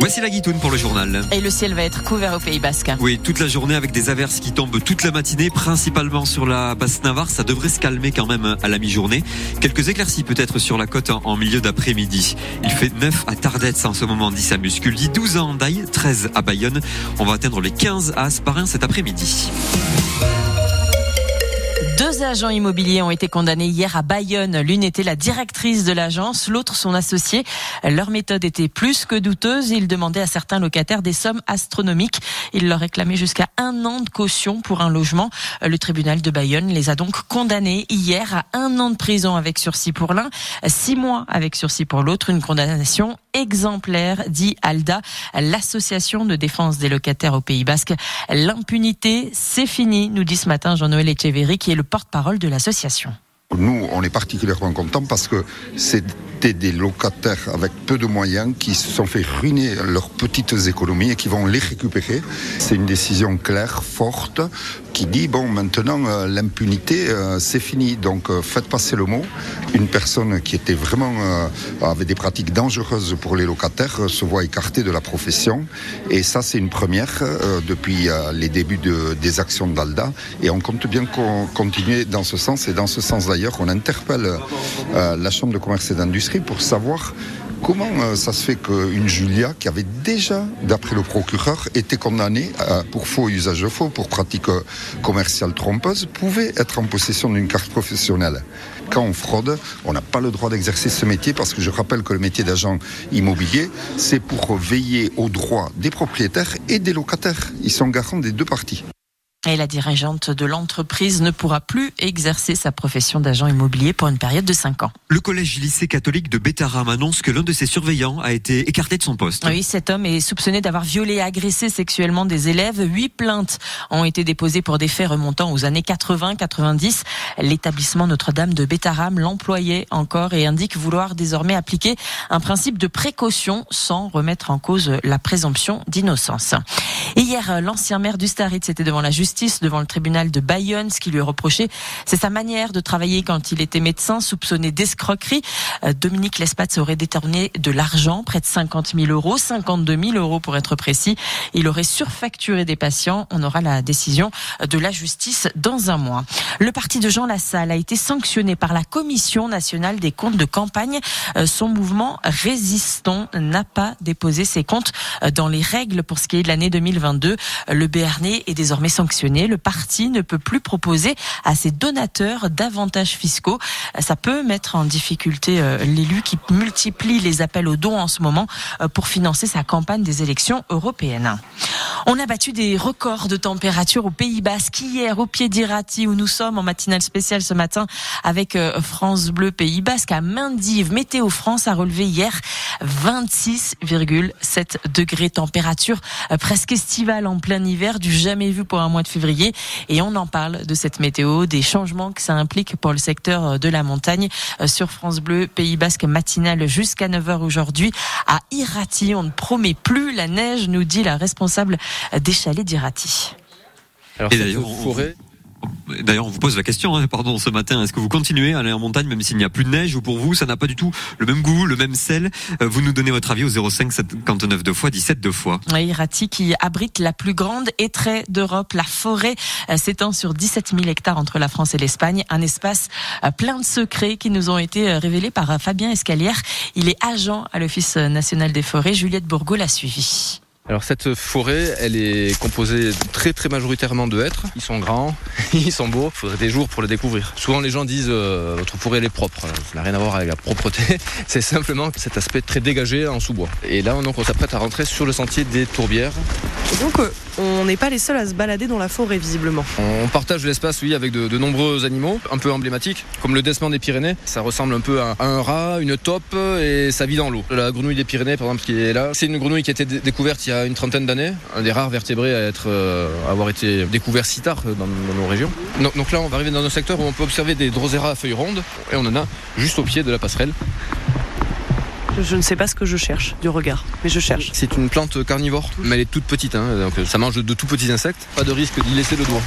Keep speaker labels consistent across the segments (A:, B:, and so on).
A: Voici la guitoune pour le journal.
B: Et le ciel va être couvert au Pays Basque.
A: Oui, toute la journée avec des averses qui tombent toute la matinée, principalement sur la basse Navarre. Ça devrait se calmer quand même à la mi-journée. Quelques éclaircies peut-être sur la côte en milieu d'après-midi. Il fait 9 à Tardette en ce moment, 10 à Musculdi, 12 à Andaille, 13 à Bayonne. On va atteindre les 15 à Asparin cet après-midi.
B: Deux agents immobiliers ont été condamnés hier à Bayonne. L'une était la directrice de l'agence, l'autre son associé. Leur méthode était plus que douteuse. Ils demandaient à certains locataires des sommes astronomiques. Ils leur réclamaient jusqu'à un an de caution pour un logement. Le tribunal de Bayonne les a donc condamnés hier à un an de prison avec sursis pour l'un, six mois avec sursis pour l'autre. Une condamnation exemplaire, dit ALDA, l'association de défense des locataires au Pays Basque. L'impunité, c'est fini, nous dit ce matin Jean-Noël Echeverry, qui est le porte-parole de l'association.
C: Nous, on est particulièrement contents parce que des locataires avec peu de moyens qui se sont fait ruiner leurs petites économies et qui vont les récupérer. C'est une décision claire, forte, qui dit bon, maintenant euh, l'impunité, euh, c'est fini. Donc euh, faites passer le mot. Une personne qui était vraiment avait des pratiques dangereuses pour les locataires se voit écartée de la profession. Et ça, c'est une première depuis les débuts de, des actions d'Alda. Et on compte bien continuer dans ce sens. Et dans ce sens d'ailleurs, on interpelle la Chambre de commerce et d'industrie pour savoir Comment euh, ça se fait qu'une Julia, qui avait déjà, d'après le procureur, été condamnée euh, pour faux usage de faux, pour pratique euh, commerciale trompeuse, pouvait être en possession d'une carte professionnelle Quand on fraude, on n'a pas le droit d'exercer ce métier parce que je rappelle que le métier d'agent immobilier, c'est pour veiller aux droits des propriétaires et des locataires. Ils sont garants des deux parties.
B: Et la dirigeante de l'entreprise ne pourra plus exercer sa profession d'agent immobilier pour une période de 5 ans.
A: Le collège lycée catholique de Bétaram annonce que l'un de ses surveillants a été écarté de son poste.
B: Oui, cet homme est soupçonné d'avoir violé et agressé sexuellement des élèves. Huit plaintes ont été déposées pour des faits remontant aux années 80-90. L'établissement Notre-Dame de Bétaram l'employait encore et indique vouloir désormais appliquer un principe de précaution sans remettre en cause la présomption d'innocence. Hier, l'ancien maire du Staritz était devant la justice devant le tribunal de Bayonne. Ce qui lui est reproché, c'est sa manière de travailler quand il était médecin, soupçonné d'escroquerie. Euh, Dominique Lespatz aurait détourné de l'argent, près de 50 000 euros, 52 000 euros pour être précis. Il aurait surfacturé des patients. On aura la décision de la justice dans un mois. Le parti de Jean Lassalle a été sanctionné par la Commission nationale des comptes de campagne. Euh, son mouvement résistant n'a pas déposé ses comptes euh, dans les règles pour ce qui est de l'année 2022. Le Béarnais est désormais sanctionné le parti ne peut plus proposer à ses donateurs d'avantages fiscaux. Ça peut mettre en difficulté euh, l'élu qui multiplie les appels aux dons en ce moment euh, pour financer sa campagne des élections européennes. On a battu des records de température au Pays Basque hier au pied d'Irati où nous sommes en matinale spéciale ce matin avec euh, France Bleu Pays Basque à Maindive. Météo France a relevé hier 26,7 degrés température presque estivale en plein hiver du jamais vu pour un mois de février. Et on en parle de cette météo, des changements que ça implique pour le secteur de la montagne euh, sur France Bleu, Pays Basque matinale jusqu'à 9h aujourd'hui à Irati. On ne promet plus la neige, nous dit la responsable des chalets d'Irati.
A: Alors, cette forêt, D'ailleurs, on vous pose la question, hein, pardon, ce matin. Est-ce que vous continuez à aller en montagne même s'il n'y a plus de neige ou pour vous, ça n'a pas du tout le même goût, le même sel? Euh, Vous nous donnez votre avis au 05 59 deux fois 17 deux fois.
B: Oui, Rati qui abrite la plus grande étrait d'Europe. La forêt euh, s'étend sur 17 000 hectares entre la France et l'Espagne. Un espace euh, plein de secrets qui nous ont été révélés par Fabien Escalière. Il est agent à l'Office national des forêts. Juliette Bourgault l'a suivi.
D: Alors cette forêt, elle est composée très très majoritairement de hêtres. Ils sont grands, ils sont beaux. Il faudrait des jours pour les découvrir. Souvent les gens disent euh, votre forêt elle est propre. Ça n'a rien à voir avec la propreté. C'est simplement cet aspect très dégagé en sous-bois. Et là donc, on s'apprête à rentrer sur le sentier des tourbières.
E: Et donc euh, on n'est pas les seuls à se balader dans la forêt visiblement.
D: On partage l'espace oui avec de, nombreux animaux un peu emblématiques comme le desman des Pyrénées. Ça ressemble un peu à, un rat, une taupe et ça vit dans l'eau. La grenouille des Pyrénées par exemple qui est là, c'est une grenouille qui a été découverte il y a une trentaine d'années, un des rares vertébrés à être, euh, avoir été découvert si tard dans, nos régions. Donc, là, on va arriver dans un secteur où on peut observer des drosera à feuilles rondes, et on en a juste au pied de la passerelle.
E: Je ne sais pas ce que je cherche du regard, mais je cherche.
D: C'est une plante carnivore, mais elle est toute petite, hein, donc ça mange de tout petits insectes. Pas de risque d'y laisser le doigt.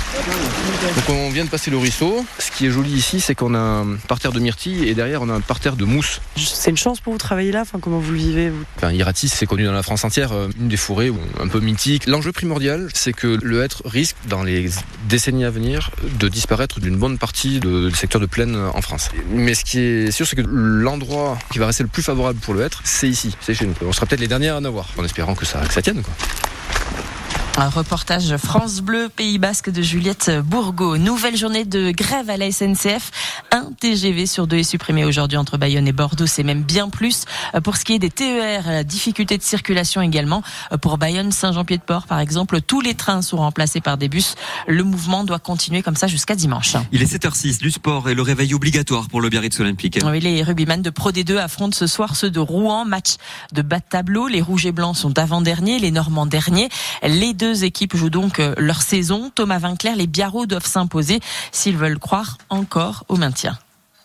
D: Donc on vient de passer le ruisseau. Ce qui est joli ici, c'est qu'on a un parterre de myrtille et derrière on a un parterre de mousse.
E: C'est une chance pour vous travailler là. Enfin, comment vous le vivez vous?
D: Enfin, Iratis, c'est connu dans la France entière, euh, une des forêts un peu mythiques. L'enjeu primordial, c'est que le hêtre risque, dans les décennies à venir, de disparaître d'une bonne partie de- du secteur de plaine en France. Mais ce qui est sûr, c'est que l'endroit qui va rester le plus favorable pour le c'est ici, c'est chez nous. On sera peut-être les derniers à en avoir, en espérant que ça, que ça tienne. Quoi.
B: Un reportage France Bleu Pays Basque de Juliette Bourgo. Nouvelle journée de grève à la SNCF. Un TGV sur deux est supprimé aujourd'hui entre Bayonne et Bordeaux. C'est même bien plus. Pour ce qui est des TER, la difficulté de circulation également. Pour Bayonne, Saint-Jean-Pied-de-Port, par exemple, tous les trains sont remplacés par des bus. Le mouvement doit continuer comme ça jusqu'à dimanche.
A: Il est 7h06 du sport et le réveil obligatoire pour le Biarritz Olympique.
B: Oui, les rugbyman de Pro D2 affrontent ce soir ceux de Rouen. Match de bas de tableau. Les rouges et blancs sont avant-derniers, les normands derniers. Les deux équipes jouent donc euh, leur saison. Thomas Vinclair, les Biarros doivent s'imposer s'ils veulent croire encore au maintien.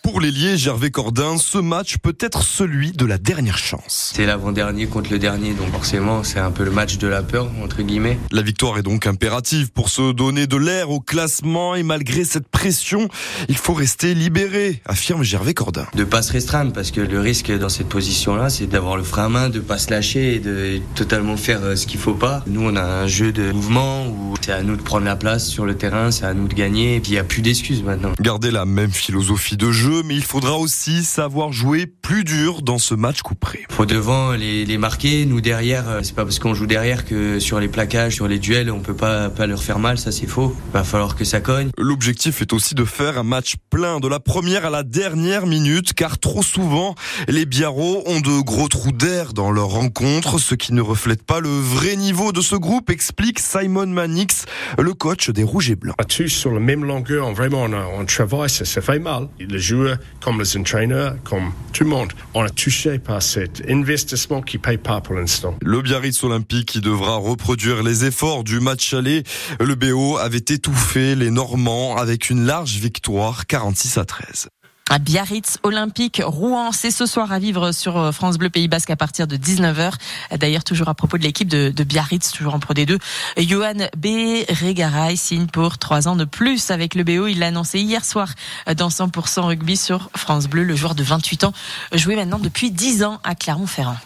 F: Pour l'ailier Gervais Cordin, ce match peut être celui de la dernière chance.
G: C'est l'avant-dernier contre le dernier, donc forcément c'est un peu le match de la peur, entre guillemets.
F: La victoire est donc impérative pour se donner de l'air au classement et malgré cette pression, il faut rester libéré, affirme Gervais Cordin.
G: De pas se restreindre, parce que le risque dans cette position-là, c'est d'avoir le frein à main, de pas se lâcher et de totalement faire euh, ce qu'il faut pas. Nous, on a un jeu de mouvement où c'est à nous de prendre la place sur le terrain, c'est à nous de gagner, et puis il n'y a plus d'excuses maintenant.
F: Garder la même philosophie de jeu, mais il faudra aussi savoir jouer plus dur dans ce match couperé.
G: Faut devant les, les marquer, nous derrière, euh, c'est pas parce qu'on joue derrière que sur les plaquages, sur les duels, on peut pas, pas leur faire mal, ça c'est faux. Va falloir que ça cogne.
F: L'objectif est aussi de faire un match plein de la première à la dernière minute, car trop souvent, les Biarros ont de gros trous d'air dans leur rencontre, ce qui ne reflète pas le vrai niveau de ce groupe, explique Simon Manix, le coach des Rouges et Blancs.
H: à tous sur la même longueur, vraiment on, a- on travaille, ça, ça fait mal. Les joueurs, comme les entraîneurs, comme tout le monde, on est touché par cet investissement qui paye pas pour l'instant.
F: Le Biarritz Olympique qui devra reproduire les efforts du match aller. Le BO avait étouffé les Normands avec une large victoire 46 à 13.
B: Biarritz Olympique, Rouen, c'est ce soir à vivre sur euh, France Bleu Pays Basque à partir de 19h. D'ailleurs, toujours à propos de l'équipe de, Biarritz, toujours en Pro D2, Johan B. Regaray signe pour trois ans de plus avec le BO. Il l'a annoncé hier soir euh, dans 100% rugby sur France Bleu. Le joueur de 28 ans jouait maintenant depuis 10 ans à Clermont-Ferrand.